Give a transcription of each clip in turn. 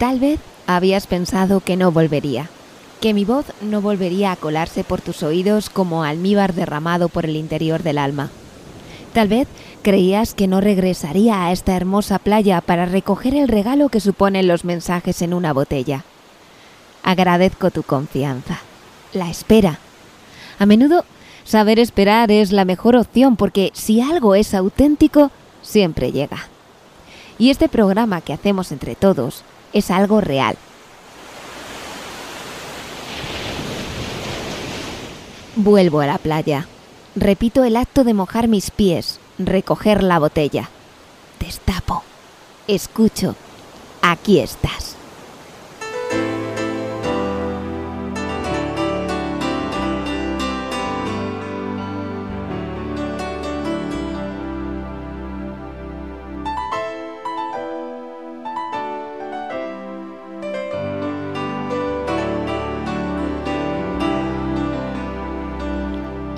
Tal vez habías pensado que no volvería, que mi voz no volvería a colarse por tus oídos como almíbar derramado por el interior del alma. Tal vez creías que no regresaría a esta hermosa playa para recoger el regalo que suponen los mensajes en una botella. Agradezco tu confianza, la espera. A menudo saber esperar es la mejor opción porque si algo es auténtico, siempre llega. Y este programa que hacemos entre todos es algo real. Vuelvo a la playa. Repito el acto de mojar mis pies, recoger la botella. Destapo. Escucho. Aquí estás.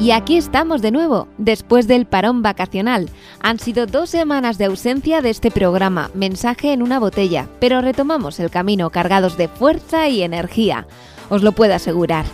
Y aquí estamos de nuevo, después del parón vacacional. Han sido dos semanas de ausencia de este programa, Mensaje en una botella, pero retomamos el camino cargados de fuerza y energía, os lo puedo asegurar.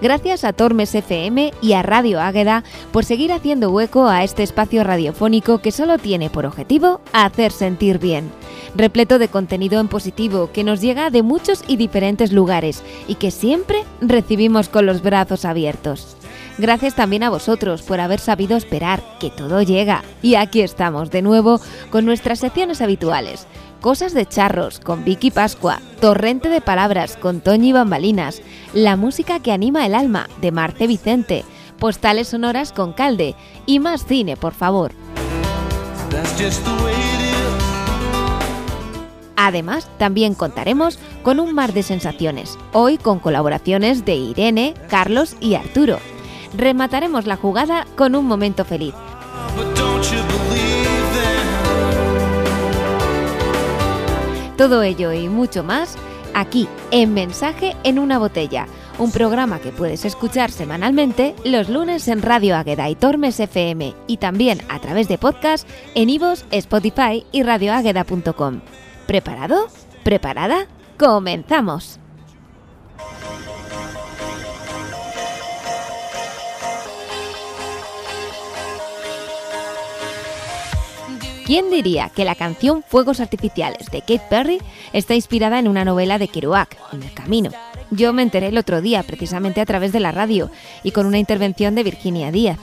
Gracias a Tormes FM y a Radio Águeda por seguir haciendo hueco a este espacio radiofónico que solo tiene por objetivo hacer sentir bien. Repleto de contenido en positivo que nos llega de muchos y diferentes lugares y que siempre recibimos con los brazos abiertos. Gracias también a vosotros por haber sabido esperar, que todo llega. Y aquí estamos de nuevo con nuestras secciones habituales. Cosas de charros con Vicky Pascua, Torrente de Palabras con Toñi Bambalinas, La música que anima el alma de Marte Vicente, Postales sonoras con Calde y más cine, por favor. Además, también contaremos con un mar de sensaciones, hoy con colaboraciones de Irene, Carlos y Arturo remataremos la jugada con un momento feliz. Todo ello y mucho más aquí en Mensaje en una botella, un programa que puedes escuchar semanalmente los lunes en Radio Águeda y Tormes FM y también a través de podcast en Ivos, Spotify y radioágueda.com. ¿Preparado? ¿Preparada? ¡Comenzamos! ¿Quién diría que la canción Fuegos Artificiales de Kate Perry está inspirada en una novela de Kerouac, En el Camino? Yo me enteré el otro día, precisamente a través de la radio, y con una intervención de Virginia Díaz.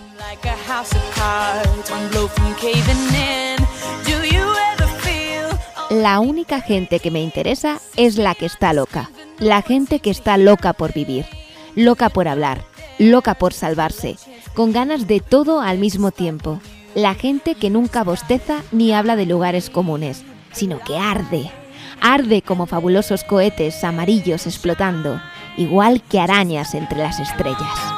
La única gente que me interesa es la que está loca, la gente que está loca por vivir, loca por hablar, loca por salvarse, con ganas de todo al mismo tiempo, la gente que nunca bosteza ni habla de lugares comunes, sino que arde. Arde como fabulosos cohetes amarillos explotando, igual que arañas entre las estrellas.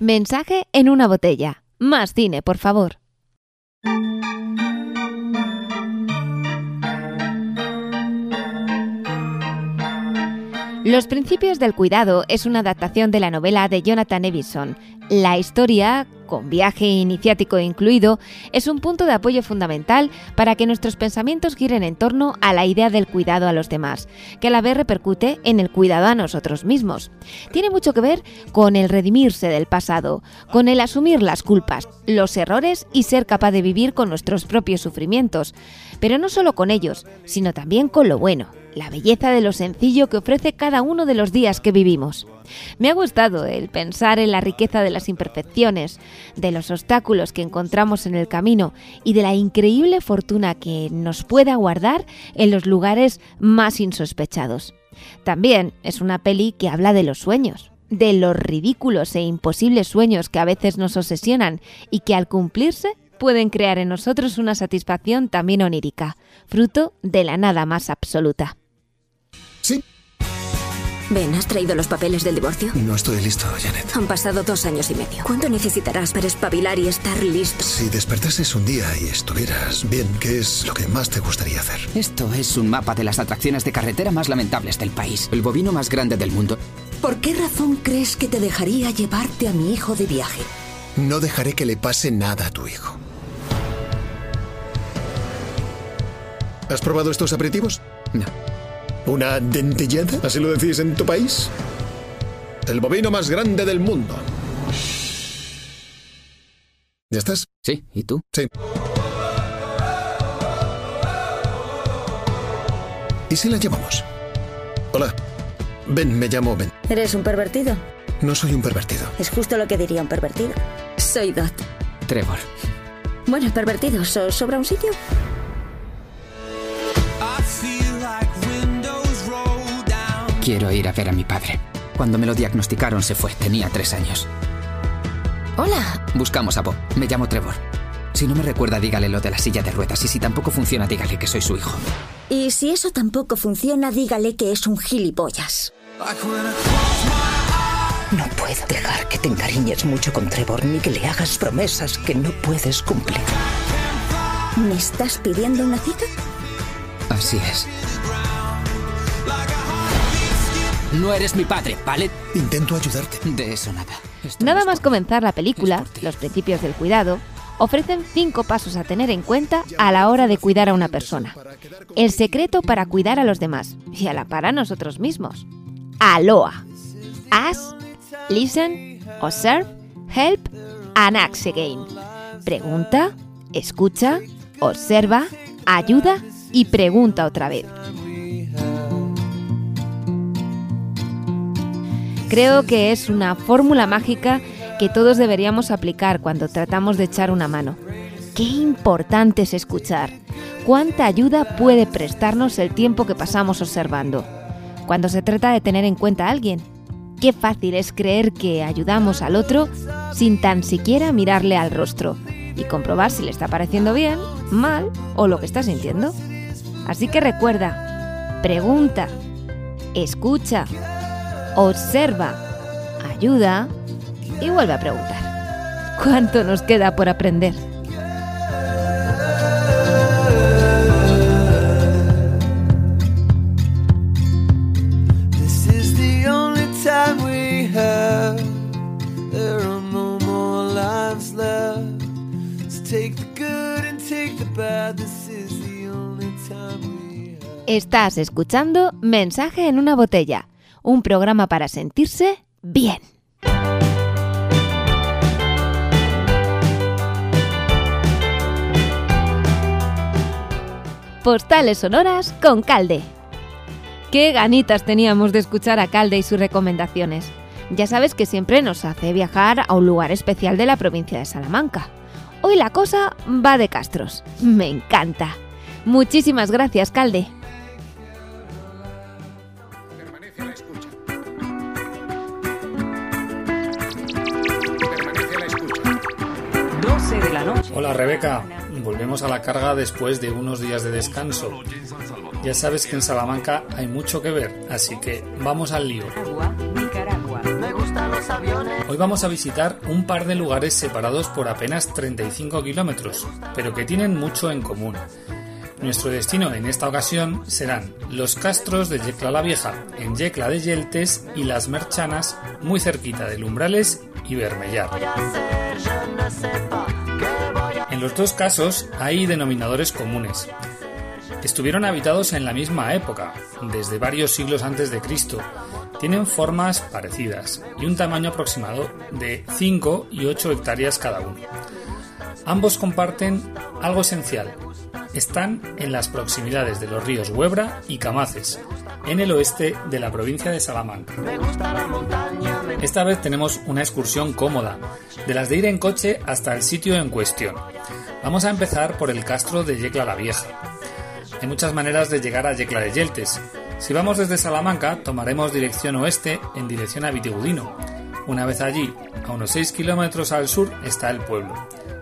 Mensaje en una botella. Más cine, por favor. Los principios del cuidado es una adaptación de la novela de Jonathan Evison. La historia, con viaje iniciático incluido, es un punto de apoyo fundamental para que nuestros pensamientos giren en torno a la idea del cuidado a los demás, que a la vez repercute en el cuidado a nosotros mismos. Tiene mucho que ver con el redimirse del pasado, con el asumir las culpas, los errores y ser capaz de vivir con nuestros propios sufrimientos, pero no solo con ellos, sino también con lo bueno la belleza de lo sencillo que ofrece cada uno de los días que vivimos. Me ha gustado el pensar en la riqueza de las imperfecciones, de los obstáculos que encontramos en el camino y de la increíble fortuna que nos pueda guardar en los lugares más insospechados. También es una peli que habla de los sueños, de los ridículos e imposibles sueños que a veces nos obsesionan y que al cumplirse pueden crear en nosotros una satisfacción también onírica, fruto de la nada más absoluta. Sí. Ben, ¿has traído los papeles del divorcio? No estoy listo, Janet. Han pasado dos años y medio. ¿Cuánto necesitarás para espabilar y estar listo? Si despertases un día y estuvieras bien, ¿qué es lo que más te gustaría hacer? Esto es un mapa de las atracciones de carretera más lamentables del país. El bovino más grande del mundo. ¿Por qué razón crees que te dejaría llevarte a mi hijo de viaje? No dejaré que le pase nada a tu hijo. ¿Has probado estos aperitivos? No. ¿Una dentillada? ¿Así lo decís en tu país? El bovino más grande del mundo. ¿Ya estás? Sí, ¿y tú? Sí. ¿Y si la llamamos? Hola. Ben, me llamo Ben. ¿Eres un pervertido? No soy un pervertido. Es justo lo que diría un pervertido. Soy Dot. Trevor. Bueno, pervertidos, ¿os sobra un sitio? Quiero ir a ver a mi padre. Cuando me lo diagnosticaron se fue, tenía tres años. Hola. Buscamos a Bob. Me llamo Trevor. Si no me recuerda, dígale lo de la silla de ruedas. Y si tampoco funciona, dígale que soy su hijo. Y si eso tampoco funciona, dígale que es un gilipollas. No puedo dejar que te encariñes mucho con Trevor ni que le hagas promesas que no puedes cumplir. ¿Me estás pidiendo una cita? Así es. No eres mi padre, ¿vale? Intento ayudarte. De eso nada. Nada es más por- comenzar la película, los principios del cuidado ofrecen cinco pasos a tener en cuenta a la hora de cuidar a una persona. El secreto para cuidar a los demás y a la par a nosotros mismos. Aloha. Ask, listen, observe, help and ask again. Pregunta, escucha, observa, ayuda y pregunta otra vez. Creo que es una fórmula mágica que todos deberíamos aplicar cuando tratamos de echar una mano. Qué importante es escuchar. Cuánta ayuda puede prestarnos el tiempo que pasamos observando. Cuando se trata de tener en cuenta a alguien. Qué fácil es creer que ayudamos al otro sin tan siquiera mirarle al rostro y comprobar si le está pareciendo bien, mal o lo que está sintiendo. Así que recuerda, pregunta, escucha, observa, ayuda y vuelve a preguntar. ¿Cuánto nos queda por aprender? Estás escuchando Mensaje en una botella, un programa para sentirse bien. Postales sonoras con Calde. Qué ganitas teníamos de escuchar a Calde y sus recomendaciones. Ya sabes que siempre nos hace viajar a un lugar especial de la provincia de Salamanca. Hoy la cosa va de Castros. Me encanta. Muchísimas gracias, Calde. 12 de la noche. Hola Rebeca, volvemos a la carga después de unos días de descanso. Ya sabes que en Salamanca hay mucho que ver, así que vamos al lío. Hoy vamos a visitar un par de lugares separados por apenas 35 kilómetros, pero que tienen mucho en común. Nuestro destino en esta ocasión serán los castros de Yecla la Vieja, en Yecla de Yeltes, y las Merchanas, muy cerquita de Lumbrales y Bermellar. En los dos casos hay denominadores comunes. Estuvieron habitados en la misma época, desde varios siglos antes de Cristo. Tienen formas parecidas y un tamaño aproximado de 5 y 8 hectáreas cada uno. Ambos comparten algo esencial. Están en las proximidades de los ríos Huebra y Camaces, en el oeste de la provincia de Salamanca. Esta vez tenemos una excursión cómoda, de las de ir en coche hasta el sitio en cuestión. Vamos a empezar por el castro de Yecla la Vieja. Hay muchas maneras de llegar a Yecla de Yeltes. Si vamos desde Salamanca, tomaremos dirección oeste en dirección a Vitigudino. Una vez allí, a unos 6 kilómetros al sur, está el pueblo.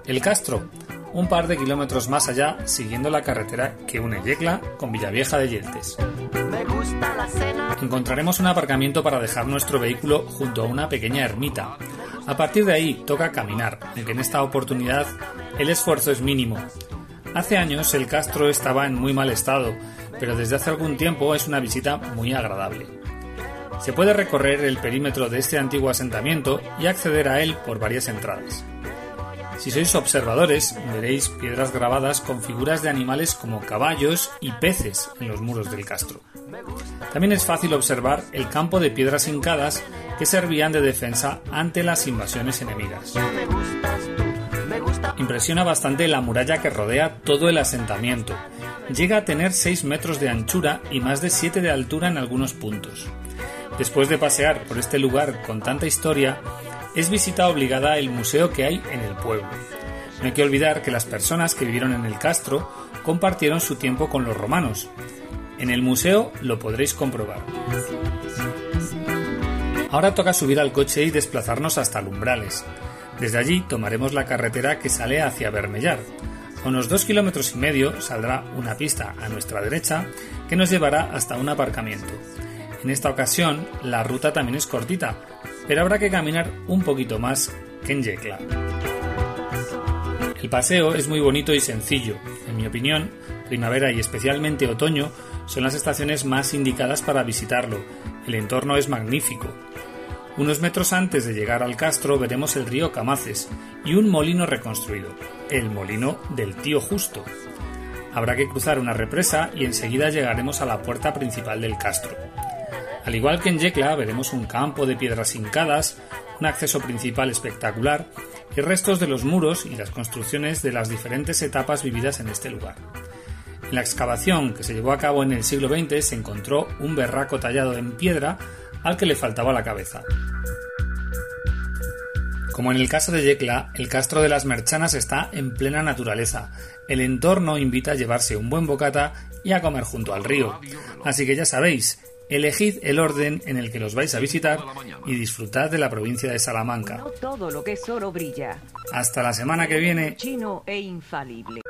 El castro, un par de kilómetros más allá, siguiendo la carretera que une Yecla con Villavieja de Yeltes. Encontraremos un aparcamiento para dejar nuestro vehículo junto a una pequeña ermita. A partir de ahí toca caminar, aunque en esta oportunidad el esfuerzo es mínimo. Hace años el castro estaba en muy mal estado, pero desde hace algún tiempo es una visita muy agradable. Se puede recorrer el perímetro de este antiguo asentamiento y acceder a él por varias entradas. Si sois observadores, veréis piedras grabadas con figuras de animales como caballos y peces en los muros del castro. También es fácil observar el campo de piedras hincadas que servían de defensa ante las invasiones enemigas. Impresiona bastante la muralla que rodea todo el asentamiento. Llega a tener 6 metros de anchura y más de 7 de altura en algunos puntos. Después de pasear por este lugar con tanta historia, es visita obligada el museo que hay en el pueblo. No hay que olvidar que las personas que vivieron en el castro compartieron su tiempo con los romanos. En el museo lo podréis comprobar. Ahora toca subir al coche y desplazarnos hasta Lumbrales. Desde allí tomaremos la carretera que sale hacia Bermellar. A unos dos kilómetros y medio saldrá una pista a nuestra derecha que nos llevará hasta un aparcamiento. En esta ocasión la ruta también es cortita, pero habrá que caminar un poquito más que en Yecla. El paseo es muy bonito y sencillo. En mi opinión, primavera y especialmente otoño son las estaciones más indicadas para visitarlo. El entorno es magnífico. Unos metros antes de llegar al castro veremos el río Camaces y un molino reconstruido, el molino del tío Justo. Habrá que cruzar una represa y enseguida llegaremos a la puerta principal del castro. Al igual que en Yecla veremos un campo de piedras hincadas, un acceso principal espectacular y restos de los muros y las construcciones de las diferentes etapas vividas en este lugar. En la excavación que se llevó a cabo en el siglo XX se encontró un berraco tallado en piedra al que le faltaba la cabeza. Como en el caso de Yecla, el castro de las Merchanas está en plena naturaleza. El entorno invita a llevarse un buen bocata y a comer junto al río. Así que ya sabéis, elegid el orden en el que los vais a visitar y disfrutad de la provincia de Salamanca. No todo lo que es oro brilla. Hasta la semana que viene. Chino e infalible.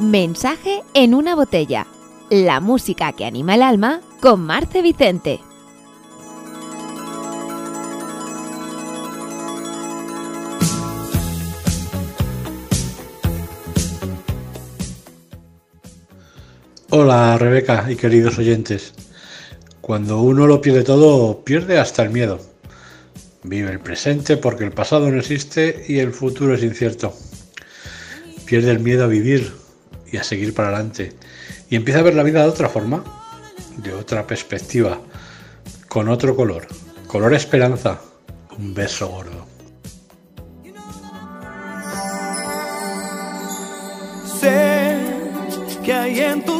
Mensaje en una botella. La música que anima el alma con Marce Vicente. Hola Rebeca y queridos oyentes. Cuando uno lo pierde todo, pierde hasta el miedo. Vive el presente porque el pasado no existe y el futuro es incierto. Pierde el miedo a vivir y a seguir para adelante. Y empieza a ver la vida de otra forma, de otra perspectiva, con otro color. Color esperanza. Un beso gordo. Sé que hay en tus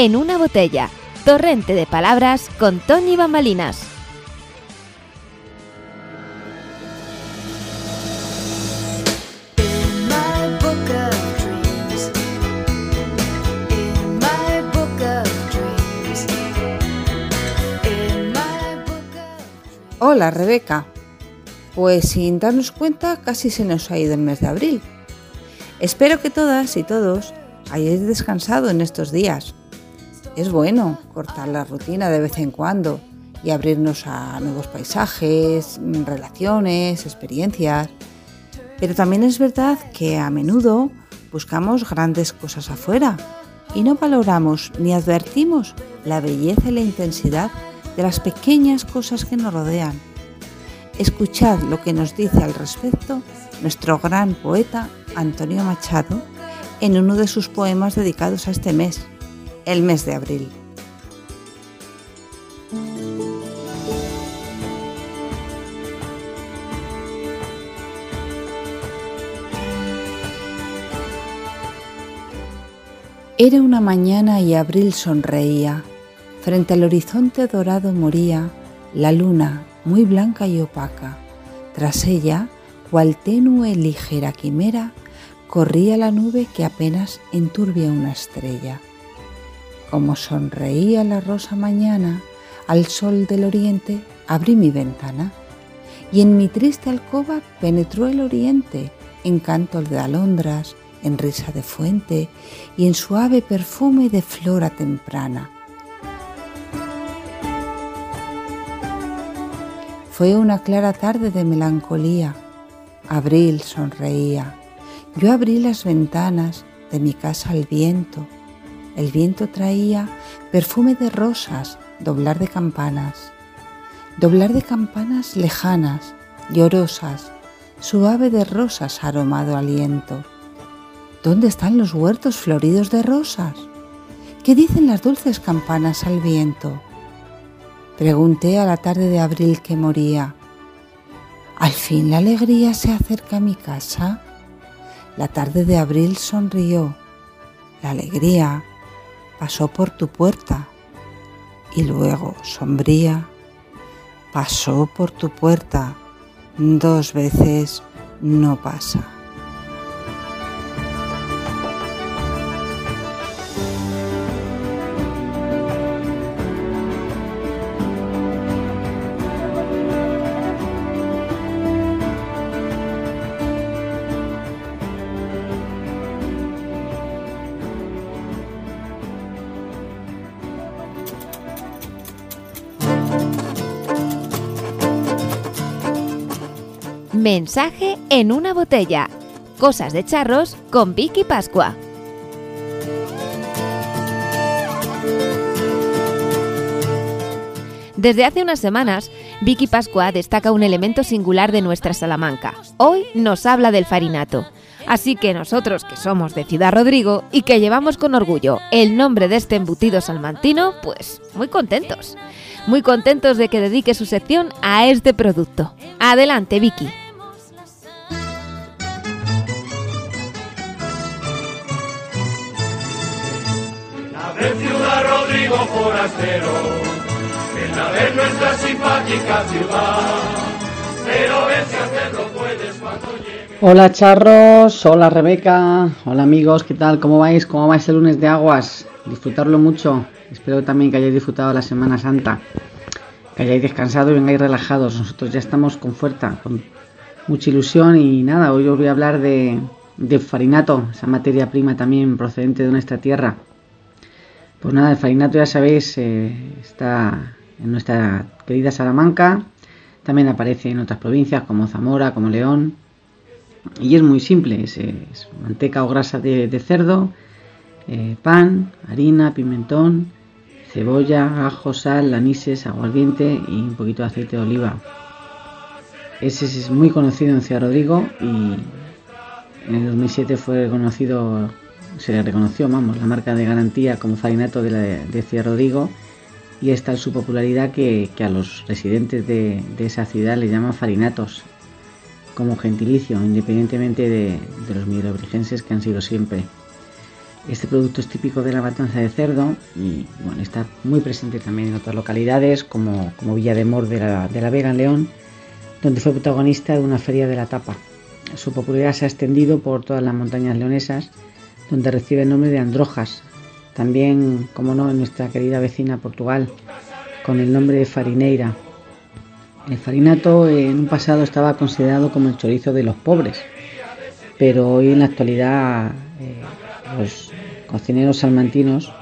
En una botella. Torrente de palabras con Tony Bambalinas. Hola Rebeca. Pues sin darnos cuenta casi se nos ha ido el mes de abril. Espero que todas y todos hayáis descansado en estos días. Es bueno cortar la rutina de vez en cuando y abrirnos a nuevos paisajes, relaciones, experiencias. Pero también es verdad que a menudo buscamos grandes cosas afuera y no valoramos ni advertimos la belleza y la intensidad de las pequeñas cosas que nos rodean. Escuchad lo que nos dice al respecto nuestro gran poeta Antonio Machado en uno de sus poemas dedicados a este mes, el mes de abril. Era una mañana y abril sonreía. Frente al horizonte dorado moría la luna, muy blanca y opaca. Tras ella, cual tenue ligera quimera, corría la nube que apenas enturbia una estrella. Como sonreía la rosa mañana, al sol del oriente abrí mi ventana, y en mi triste alcoba penetró el oriente, en canto de alondras, en risa de fuente y en suave perfume de flora temprana. Fue una clara tarde de melancolía. Abril sonreía. Yo abrí las ventanas de mi casa al viento. El viento traía perfume de rosas, doblar de campanas. Doblar de campanas lejanas, llorosas, suave de rosas aromado aliento. ¿Dónde están los huertos floridos de rosas? ¿Qué dicen las dulces campanas al viento? Pregunté a la tarde de abril que moría. ¿Al fin la alegría se acerca a mi casa? La tarde de abril sonrió. La alegría pasó por tu puerta y luego, sombría, pasó por tu puerta dos veces no pasa. Mensaje en una botella. Cosas de charros con Vicky Pascua. Desde hace unas semanas, Vicky Pascua destaca un elemento singular de nuestra Salamanca. Hoy nos habla del farinato. Así que nosotros que somos de Ciudad Rodrigo y que llevamos con orgullo el nombre de este embutido salmantino, pues muy contentos. Muy contentos de que dedique su sección a este producto. Adelante, Vicky. Ciudad Rodrigo forastero, en la de nuestra simpática ciudad, pero ver si hacerlo puedes cuando. Hola charros, hola Rebeca, hola amigos, ¿qué tal? ¿Cómo vais? ¿Cómo vais el lunes de aguas? Disfrutarlo mucho, espero también que hayáis disfrutado la Semana Santa, que hayáis descansado y vengáis relajados, nosotros ya estamos con fuerza, con mucha ilusión. Y nada, hoy os voy a hablar de, de farinato, esa materia prima también procedente de nuestra tierra pues nada, el farinato ya sabéis, eh, está en nuestra querida Salamanca, también aparece en otras provincias como Zamora, como León, y es muy simple, es, manteca o grasa de, cerdo, eh, pan, harina, pimentón, cebolla, ajo, sal, anises, aguardiente y un poquito de aceite de oliva. Ese es muy conocido en Ciudad Rodrigo y en el 2007 fue conocido se le reconoció, vamos, la marca de garantía como farinato de, la, de Rodrigo y es su popularidad que, a los residentes de, esa ciudad le llaman farinatos como gentilicio, independientemente de, los mirobrigenses que han sido siempre. Este producto es típico de la matanza de cerdo y bueno, está muy presente también en otras localidades como, como Villa de Mor de la, de la Vega en León, donde fue protagonista de una feria de la tapa. Su popularidad se ha extendido por todas las montañas leonesas donde recibe el nombre de Androjas, también, como no, en nuestra querida vecina Portugal, con el nombre de Farineira. El farinato en un pasado estaba considerado como el chorizo de los pobres, pero hoy en la actualidad eh, los cocineros salmantinos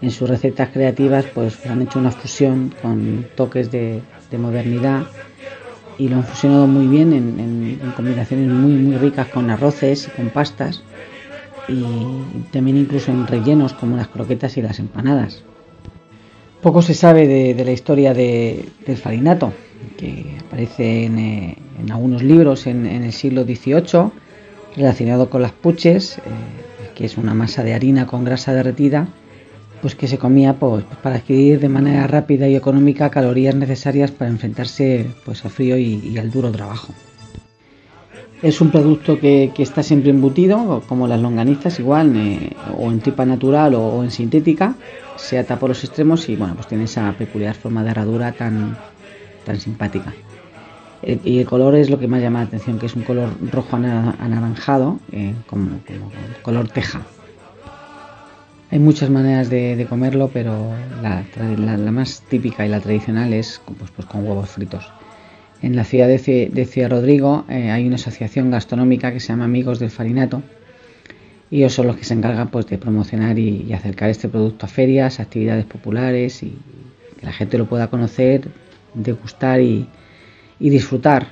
en sus recetas creativas pues han hecho una fusión con toques de, modernidad y lo han fusionado muy bien en, en combinaciones muy muy ricas con arroces y con pastas y también incluso en rellenos como las croquetas y las empanadas. Poco se sabe de, la historia del farinato, que aparece en, eh, algunos libros en, el siglo XVIII, relacionado con las puches, eh, que es una masa de harina con grasa derretida, pues que se comía pues, para adquirir de manera rápida y económica calorías necesarias para enfrentarse pues, al frío y al duro trabajo. Es un producto que, está siempre embutido, como las longanizas igual, eh, o en tripa natural o, en sintética, se ata por los extremos y bueno, pues tiene esa peculiar forma de herradura tan, tan simpática. Y el color es lo que más llama la atención, que es un color rojo anaranjado, eh, como, color teja. Hay muchas maneras de, comerlo, pero la, más típica y la tradicional es pues, pues con huevos fritos. En la ciudad de, Ciudad Rodrigo eh, hay una asociación gastronómica que se llama Amigos del Farinato y ellos son los que se encargan pues, de promocionar y, acercar este producto a ferias, actividades populares y que la gente lo pueda conocer, degustar y, disfrutar,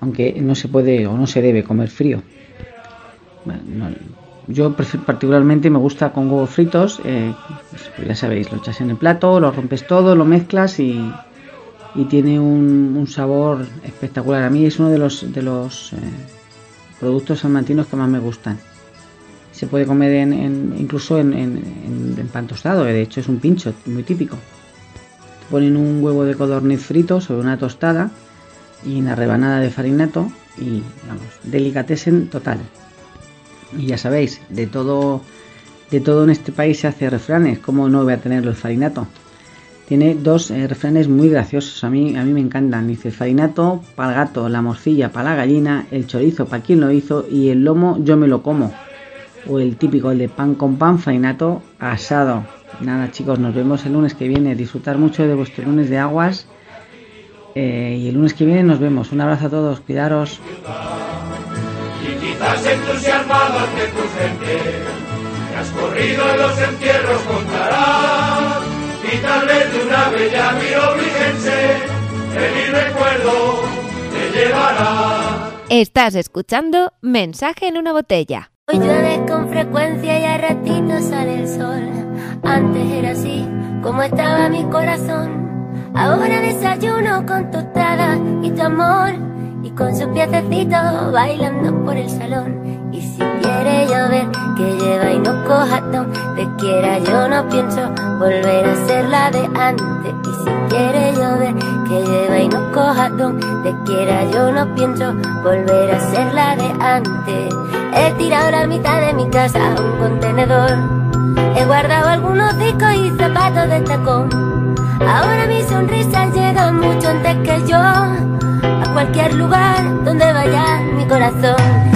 aunque no se puede o no se debe comer frío. yo particularmente me gusta con huevos fritos, eh, pues, ya sabéis, lo echas en el plato, lo rompes todo, lo mezclas y, y tiene un, sabor espectacular. A mí es uno de los, de los eh, productos salmantinos que más me gustan. Se puede comer en, incluso en, en, pan tostado, de hecho es un pincho muy típico. ponen un huevo de codorniz frito sobre una tostada y una rebanada de farinato y vamos, delicatessen total. Y ya sabéis, de todo, de todo en este país se hace refranes, ¿cómo no voy a tenerlo el farinato? Tiene dos eh, refranes muy graciosos, a mí, a mí me encantan. Dice, farinato para el gato, la morcilla para la gallina, el chorizo para quien lo hizo y el lomo yo me lo como. O el típico, el de pan con pan, farinato asado. Nada chicos, nos vemos el lunes que viene. Disfrutar mucho de vuestro lunes de aguas. Eh, y el lunes que viene nos vemos. Un abrazo a todos, cuidaros. Y quizás entusiasmado ante tu gente, has corrido en los entierros y tal vez de una bella el recuerdo te llevará. Estás escuchando Mensaje en una botella. Hoy llueve con frecuencia y a ratitos sale el sol. Antes era así como estaba mi corazón. Ahora desayuno con tostada y tu amor. Y con su piececito bailando por el salón. Y si quiere llover, que lleva y no coja donde quiera. Yo no pienso volver a ser la de antes. Y si quiere llover, que lleva y no coja donde quiera. Yo no pienso volver a ser la de antes. He tirado la mitad de mi casa a un contenedor. He guardado algunos discos y zapatos de tacón. Ahora mi sonrisa llega mucho antes que yo. A cualquier lugar donde vaya mi corazón.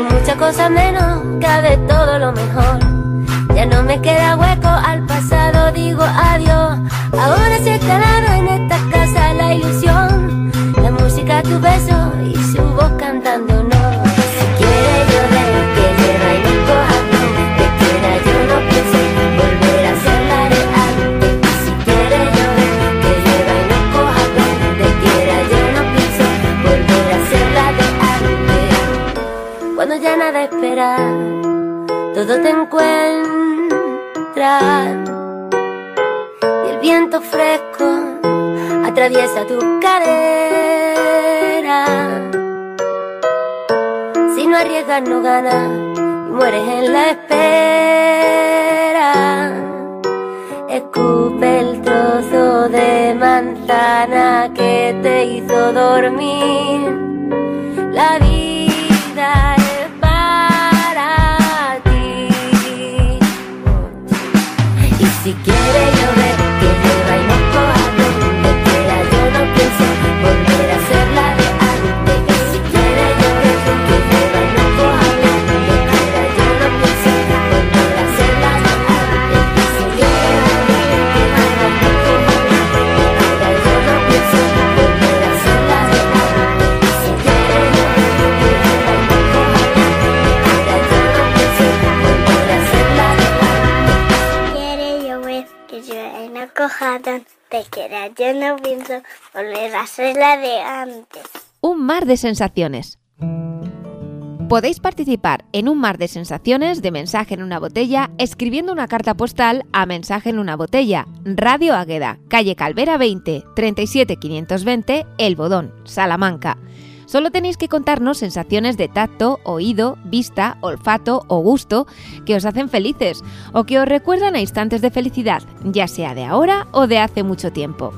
Con mucha cosa menos cabe todo lo mejor. Ya no me queda hueco al pasado, digo adiós. Ahora se ha en esta casa la ilusión. La música, tu beso todo te encuentra. Y el viento fresco atraviesa tu cadera. Si no arriesgas, no ganas y mueres en la espera. Escupe el trozo de manzana que te hizo dormir. Yo no pienso volver a ser la de antes. Un mar de sensaciones. Podéis participar en un mar de sensaciones de mensaje en una botella escribiendo una carta postal a mensaje en una botella. Radio Águeda, calle Calvera 20, 37520, El Bodón, Salamanca. Solo tenéis que contarnos sensaciones de tacto, oído, vista, olfato o gusto que os hacen felices o que os recuerdan a instantes de felicidad, ya sea de ahora o de hace mucho tiempo.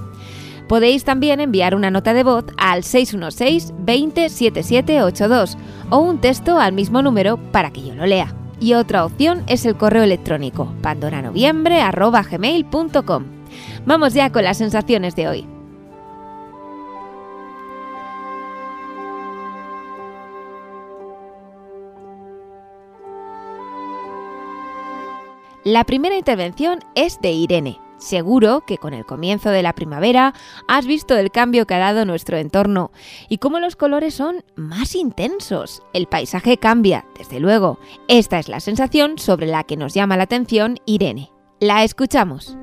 Podéis también enviar una nota de voz al 616 20 7782 o un texto al mismo número para que yo lo lea. Y otra opción es el correo electrónico pandoranoviembre.gmail.com. Vamos ya con las sensaciones de hoy. La primera intervención es de Irene. Seguro que con el comienzo de la primavera has visto el cambio que ha dado nuestro entorno y cómo los colores son más intensos. El paisaje cambia, desde luego. Esta es la sensación sobre la que nos llama la atención Irene. La escuchamos.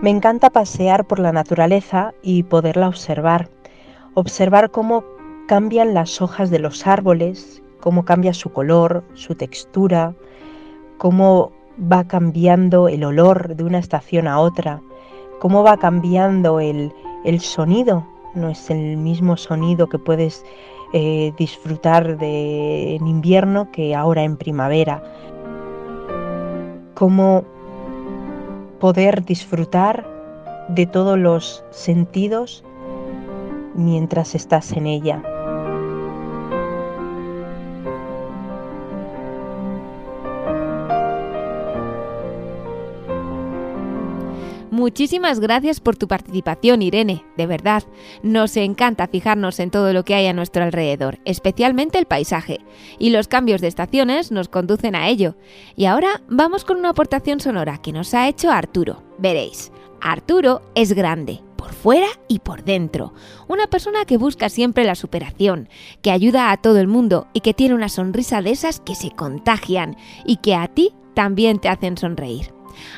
Me encanta pasear por la naturaleza y poderla observar. Observar cómo cambian las hojas de los árboles, cómo cambia su color, su textura, cómo va cambiando el olor de una estación a otra, cómo va cambiando el, sonido. No es el mismo sonido que puedes eh, disfrutar de, en invierno que ahora en primavera. Cómo poder disfrutar de todos los sentidos mientras estás en ella. Muchísimas gracias por tu participación, Irene. De verdad, nos encanta fijarnos en todo lo que hay a nuestro alrededor, especialmente el paisaje. Y los cambios de estaciones nos conducen a ello. Y ahora vamos con una aportación sonora que nos ha hecho Arturo. Veréis, Arturo es grande, por fuera y por dentro. Una persona que busca siempre la superación, que ayuda a todo el mundo y que tiene una sonrisa de esas que se contagian y que a ti también te hacen sonreír.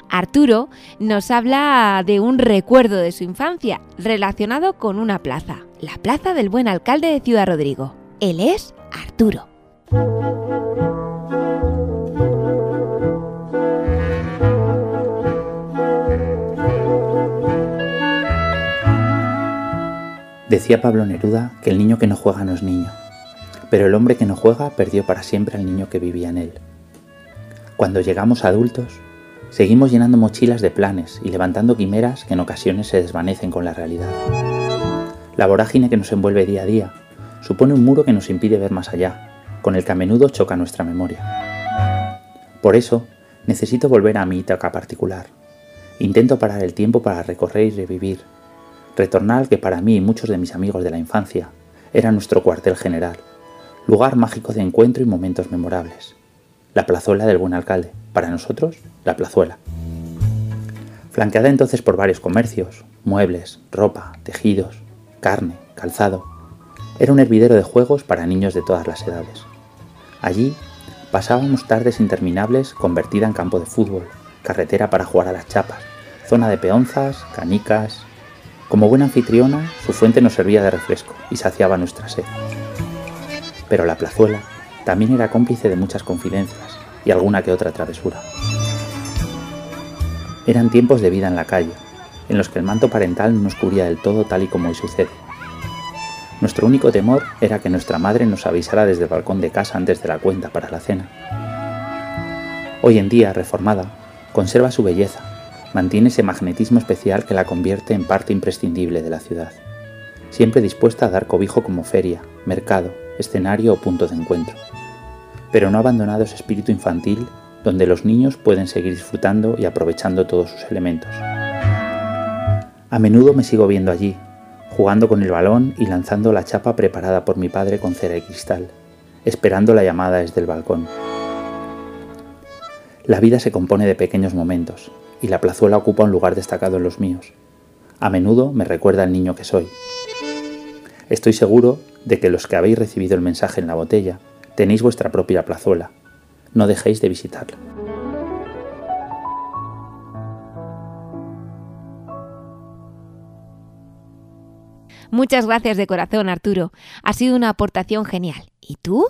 Arturo nos habla de un recuerdo de su infancia relacionado con una plaza, la plaza del buen alcalde de Ciudad Rodrigo. Él es Arturo. Decía Pablo Neruda que el niño que no juega no es niño, pero el hombre que no juega perdió para siempre al niño que vivía en él. Cuando llegamos adultos, Seguimos llenando mochilas de planes y levantando quimeras que en ocasiones se desvanecen con la realidad. La vorágine que nos envuelve día a día supone un muro que nos impide ver más allá, con el que a menudo choca nuestra memoria. Por eso, necesito volver a mi Ítaca particular. Intento parar el tiempo para recorrer y revivir, retornar al que para mí y muchos de mis amigos de la infancia era nuestro cuartel general, lugar mágico de encuentro y momentos memorables. La plazuela del buen alcalde, para nosotros, la plazuela. Flanqueada entonces por varios comercios, muebles, ropa, tejidos, carne, calzado, era un hervidero de juegos para niños de todas las edades. Allí pasábamos tardes interminables convertida en campo de fútbol, carretera para jugar a las chapas, zona de peonzas, canicas. Como buena anfitriona, su fuente nos servía de refresco y saciaba nuestra sed. Pero la plazuela también era cómplice de muchas confidencias, y alguna que otra travesura. Eran tiempos de vida en la calle, en los que el manto parental no nos cubría del todo tal y como hoy sucede. Nuestro único temor era que nuestra madre nos avisara desde el balcón de casa antes de la cuenta para la cena. Hoy en día, reformada, conserva su belleza, mantiene ese magnetismo especial que la convierte en parte imprescindible de la ciudad, siempre dispuesta a dar cobijo como feria, mercado, escenario o punto de encuentro pero no abandonado ese espíritu infantil donde los niños pueden seguir disfrutando y aprovechando todos sus elementos. A menudo me sigo viendo allí, jugando con el balón y lanzando la chapa preparada por mi padre con cera y cristal, esperando la llamada desde el balcón. La vida se compone de pequeños momentos, y la plazuela ocupa un lugar destacado en los míos. A menudo me recuerda al niño que soy. Estoy seguro de que los que habéis recibido el mensaje en la botella Tenéis vuestra propia plazuela. No dejéis de visitarla. Muchas gracias de corazón, Arturo. Ha sido una aportación genial. ¿Y tú?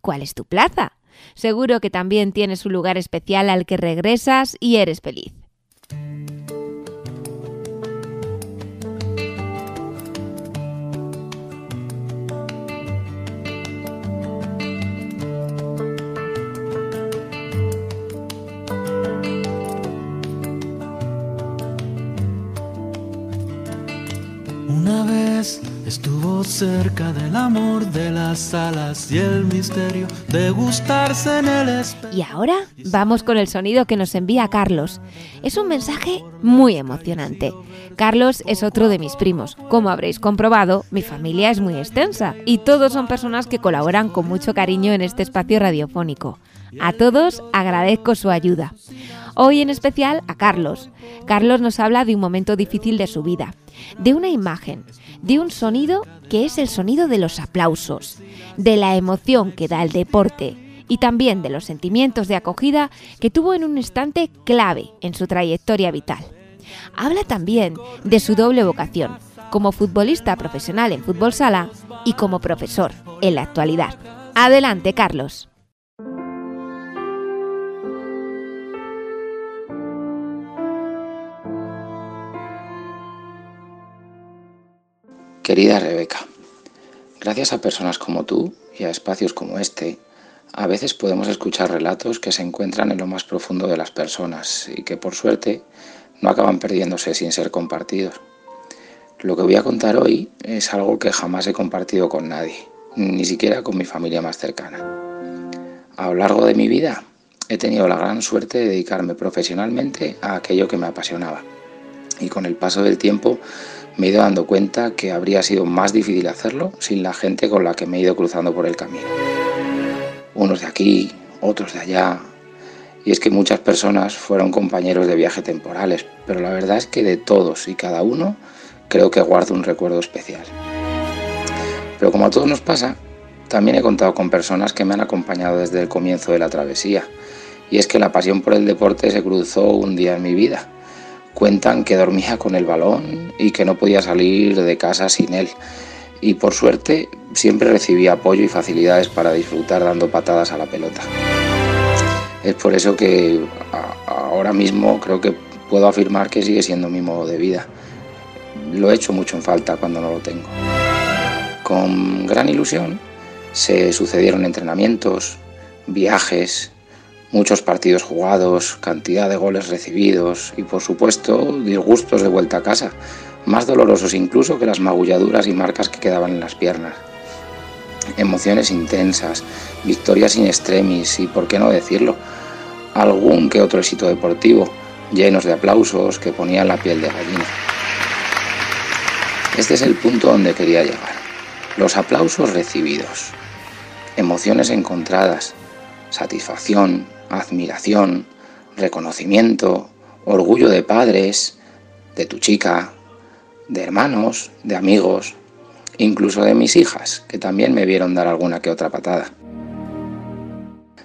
¿Cuál es tu plaza? Seguro que también tienes un lugar especial al que regresas y eres feliz. Una vez estuvo cerca del amor de las alas y el misterio de gustarse en el espejo. Y ahora vamos con el sonido que nos envía Carlos. Es un mensaje muy emocionante. Carlos es otro de mis primos. Como habréis comprobado, mi familia es muy extensa y todos son personas que colaboran con mucho cariño en este espacio radiofónico. A todos agradezco su ayuda. Hoy en especial a Carlos. Carlos nos habla de un momento difícil de su vida, de una imagen, de un sonido que es el sonido de los aplausos, de la emoción que da el deporte y también de los sentimientos de acogida que tuvo en un instante clave en su trayectoria vital. Habla también de su doble vocación, como futbolista profesional en fútbol sala y como profesor en la actualidad. Adelante, Carlos. Querida Rebeca, gracias a personas como tú y a espacios como este, a veces podemos escuchar relatos que se encuentran en lo más profundo de las personas y que por suerte no acaban perdiéndose sin ser compartidos. Lo que voy a contar hoy es algo que jamás he compartido con nadie, ni siquiera con mi familia más cercana. A lo largo de mi vida he tenido la gran suerte de dedicarme profesionalmente a aquello que me apasionaba. Y con el paso del tiempo me he ido dando cuenta que habría sido más difícil hacerlo sin la gente con la que me he ido cruzando por el camino. Unos de aquí, otros de allá. Y es que muchas personas fueron compañeros de viaje temporales, pero la verdad es que de todos y cada uno creo que guardo un recuerdo especial. Pero como a todos nos pasa, también he contado con personas que me han acompañado desde el comienzo de la travesía. Y es que la pasión por el deporte se cruzó un día en mi vida Cuentan que dormía con el balón y que no podía salir de casa sin él. Y por suerte siempre recibía apoyo y facilidades para disfrutar dando patadas a la pelota. Es por eso que ahora mismo creo que puedo afirmar que sigue siendo mi modo de vida. Lo he hecho mucho en falta cuando no lo tengo. Con gran ilusión se sucedieron entrenamientos, viajes, muchos partidos jugados, cantidad de goles recibidos y por supuesto disgustos de vuelta a casa, más dolorosos incluso que las magulladuras y marcas que quedaban en las piernas. Emociones intensas, victorias in extremis y, por qué no decirlo, algún que otro éxito deportivo, llenos de aplausos que ponían la piel de gallina. Este es el punto donde quería llegar. Los aplausos recibidos, emociones encontradas, satisfacción, admiración, reconocimiento, orgullo de padres, de tu chica, de hermanos, de amigos, incluso de mis hijas, que también me vieron dar alguna que otra patada.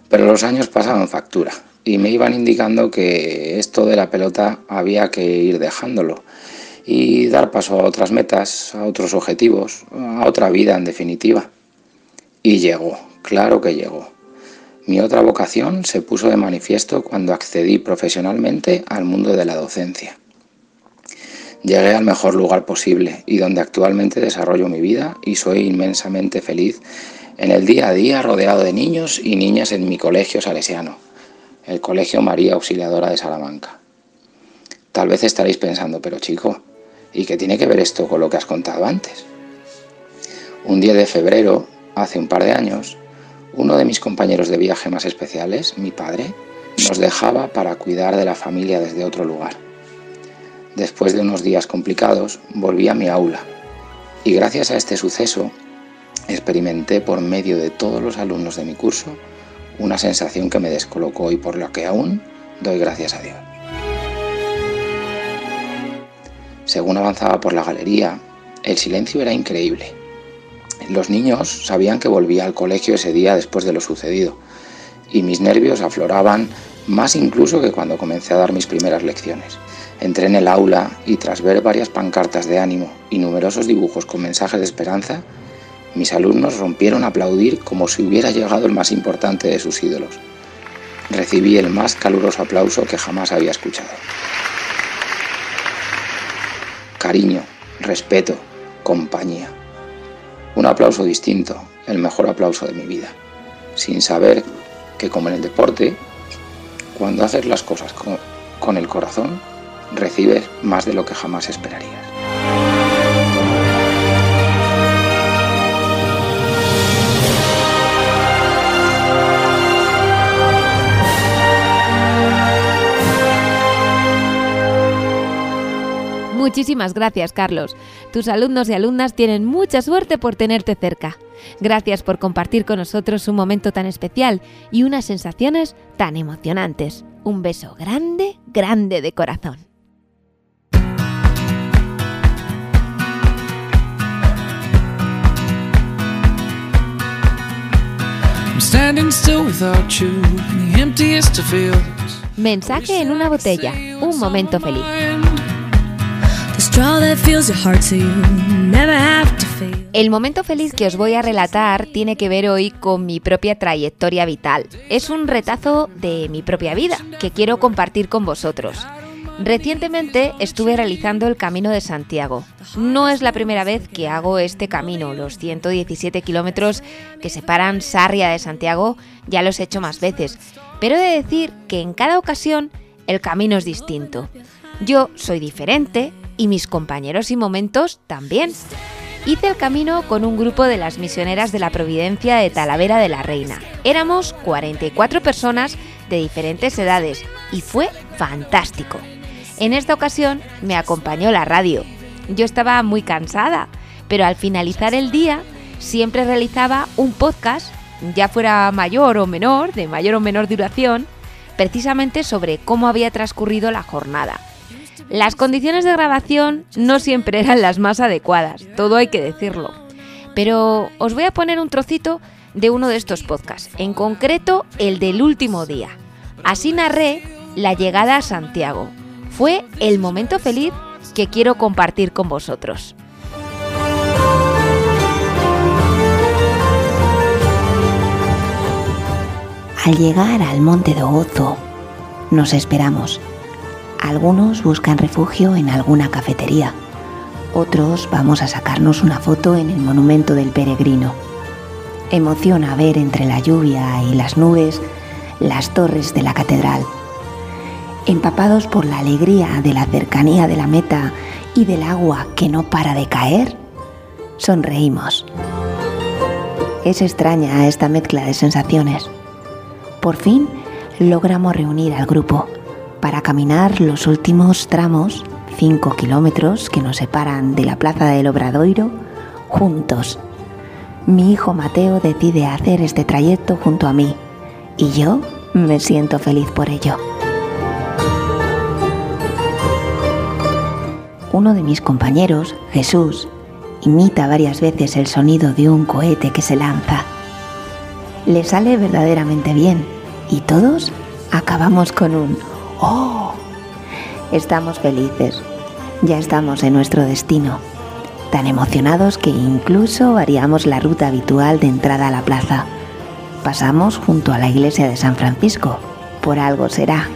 Pero los años pasaban factura y me iban indicando que esto de la pelota había que ir dejándolo y dar paso a otras metas, a otros objetivos, a otra vida en definitiva. Y llegó, claro que llegó. Mi otra vocación se puso de manifiesto cuando accedí profesionalmente al mundo de la docencia. Llegué al mejor lugar posible y donde actualmente desarrollo mi vida y soy inmensamente feliz en el día a día rodeado de niños y niñas en mi colegio salesiano, el Colegio María Auxiliadora de Salamanca. Tal vez estaréis pensando, pero chico, ¿y qué tiene que ver esto con lo que has contado antes? Un día de febrero, hace un par de años, uno de mis compañeros de viaje más especiales, mi padre, nos dejaba para cuidar de la familia desde otro lugar. Después de unos días complicados, volví a mi aula y gracias a este suceso experimenté por medio de todos los alumnos de mi curso una sensación que me descolocó y por lo que aún doy gracias a Dios. Según avanzaba por la galería, el silencio era increíble los niños sabían que volvía al colegio ese día después de lo sucedido, y mis nervios afloraban más incluso que cuando comencé a dar mis primeras lecciones. Entré en el aula y tras ver varias pancartas de ánimo y numerosos dibujos con mensajes de esperanza, mis alumnos rompieron a aplaudir como si hubiera llegado el más importante de sus ídolos. Recibí el más caluroso aplauso que jamás había escuchado. Cariño, respeto, compañía. Un aplauso distinto, el mejor aplauso de mi vida, sin saber que como en el deporte, cuando haces las cosas con, el corazón, recibes más de lo que jamás esperarías. Muchísimas gracias, Carlos. Tus alumnos y alumnas tienen mucha suerte por tenerte cerca. Gracias por compartir con nosotros un momento tan especial y unas sensaciones tan emocionantes. Un beso grande, grande de corazón. Mensaje en una botella. Un momento feliz. El momento feliz que os voy a relatar tiene que ver hoy con mi propia trayectoria vital. Es un retazo de mi propia vida que quiero compartir con vosotros. Recientemente estuve realizando el Camino de Santiago. No es la primera vez que hago este camino, los 117 kilómetros que separan Sarria de Santiago ya los he hecho más veces, pero he de decir que en cada ocasión el camino es distinto. Yo soy diferente y mis compañeros y momentos también. Hice el camino con un grupo de las misioneras de la Providencia de Talavera de la Reina. Éramos 44 personas de diferentes edades y fue fantástico. En esta ocasión me acompañó la radio. Yo estaba muy cansada, pero al finalizar el día siempre realizaba un podcast, ya fuera mayor o menor, de mayor o menor duración, precisamente sobre cómo había transcurrido la jornada. Las condiciones de grabación no siempre eran las más adecuadas, todo hay que decirlo. Pero os voy a poner un trocito de uno de estos podcasts, en concreto el del último día. Así narré la llegada a Santiago, fue el momento feliz que quiero compartir con vosotros. Al llegar al Monte de Ozo, nos esperamos. Algunos buscan refugio en alguna cafetería. Otros vamos a sacarnos una foto en el monumento del peregrino. Emociona ver entre la lluvia y las nubes las torres de la catedral empapados por la alegría de la cercanía de la meta y del agua que no para de caer, sonreímos. Es extraña esta mezcla de sensaciones. Por fin logramos reunir al grupo para caminar los últimos tramos, 5 kilómetros que nos separan de la plaza del Obradoiro, juntos. Mi hijo Mateo decide hacer este trayecto junto a mí y yo me siento feliz por ello. uno de mis compañeros, Jesús, imita varias veces el sonido de un cohete que se lanza. Le sale verdaderamente bien y todos acabamos con un ¡Oh! Estamos felices. Ya estamos en nuestro destino. Tan emocionados que incluso variamos la ruta habitual de entrada a la plaza. Pasamos junto a la iglesia de San Francisco. Por algo será.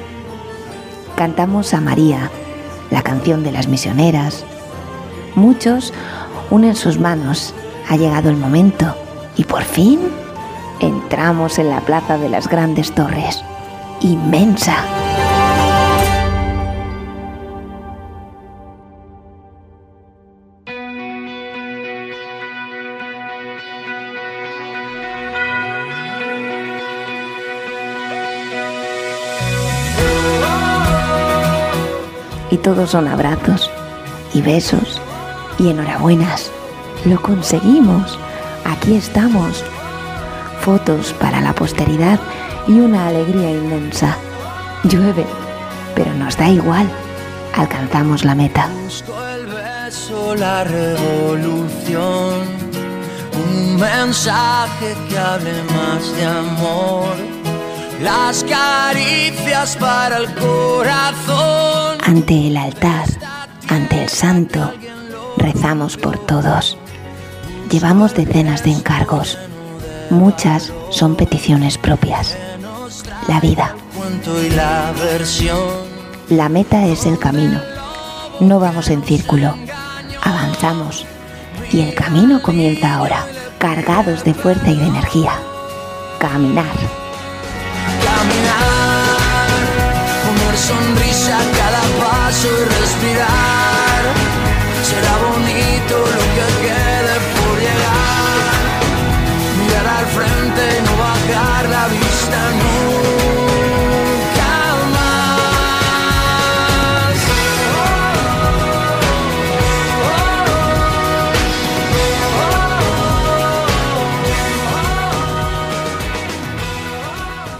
Cantamos a María la canción de las misioneras. Muchos unen sus manos. Ha llegado el momento y por fin entramos en la plaza de las grandes torres. Inmensa. Y todos son abrazos y besos y enhorabuenas. Lo conseguimos. Aquí estamos. Fotos para la posteridad y una alegría inmensa. Llueve, pero nos da igual. Alcanzamos la meta. Busco el beso, la revolución, un mensaje que hable más de amor. las caricias para el corazón. Ante el altar, ante el santo, rezamos por todos. Llevamos decenas de encargos. Muchas son peticiones propias. La vida. La meta es el camino. No vamos en círculo. Avanzamos. Y el camino comienza ahora, cargados de fuerza y de energía. Caminar. Caminar, poner sonrisa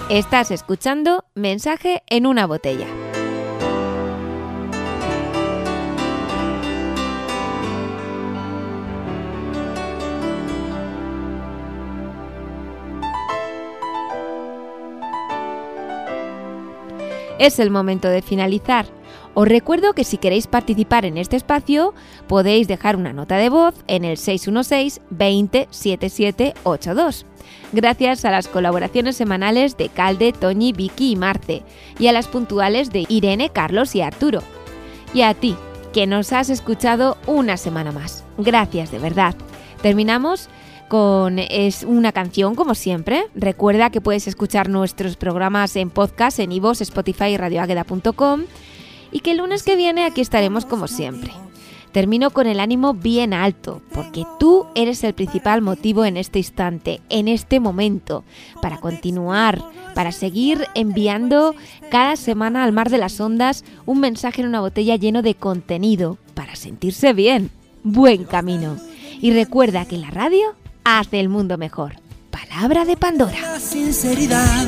Estás escuchando Mensaje en una botella. Es el momento de finalizar. Os recuerdo que si queréis participar en este espacio, podéis dejar una nota de voz en el 616 20 7782. Gracias a las colaboraciones semanales de Calde, Toñi, Vicky y Marce, y a las puntuales de Irene, Carlos y Arturo. Y a ti, que nos has escuchado una semana más. Gracias de verdad. Terminamos con es una canción como siempre. Recuerda que puedes escuchar nuestros programas en podcast en iVoox, Spotify y radioagueda.com y que el lunes que viene aquí estaremos como siempre. Termino con el ánimo bien alto, porque tú eres el principal motivo en este instante, en este momento, para continuar, para seguir enviando cada semana al mar de las ondas un mensaje en una botella lleno de contenido, para sentirse bien. Buen camino. Y recuerda que la radio hace el mundo mejor. Palabra de Pandora. Sinceridad.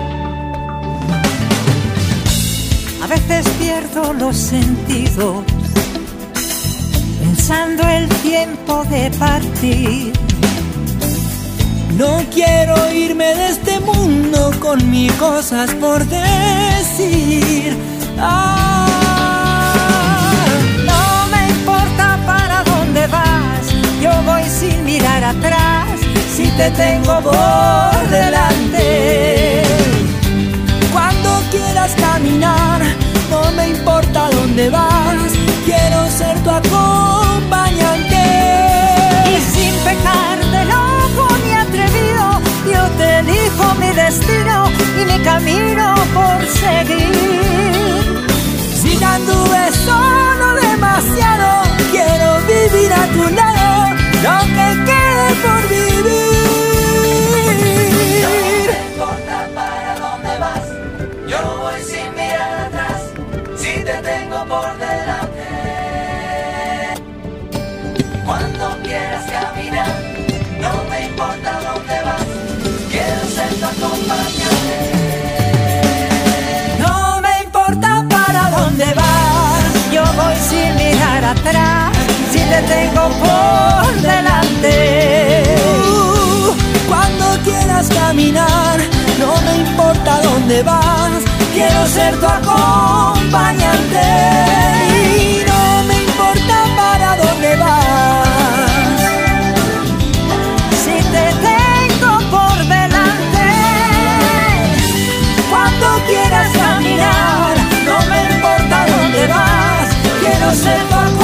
Veces pierdo los sentidos, pensando el tiempo de partir. No quiero irme de este mundo con mil cosas por decir. Ah, No me importa para dónde vas, yo voy sin mirar atrás, si te tengo por delante. Cuando quieras caminar, no me importa dónde vas, quiero ser tu acompañante. si te tengo por delante. Uh, cuando quieras caminar, no me importa dónde vas, quiero ser tu acompañante. No me importa para dónde vas, si te tengo por delante. Cuando quieras caminar, no me importa dónde vas, quiero ser tu acompañante.